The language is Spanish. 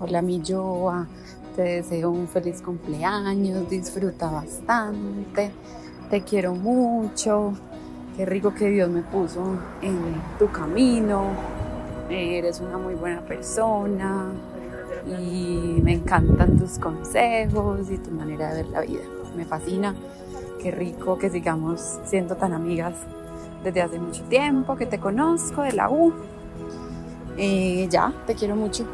Hola mi Joa, te deseo un feliz cumpleaños, disfruta bastante, te quiero mucho, qué rico que Dios me puso en tu camino, eres una muy buena persona y me encantan tus consejos y tu manera de ver la vida, me fascina, qué rico que sigamos siendo tan amigas desde hace mucho tiempo, que te conozco de la U. Y ya, te quiero mucho.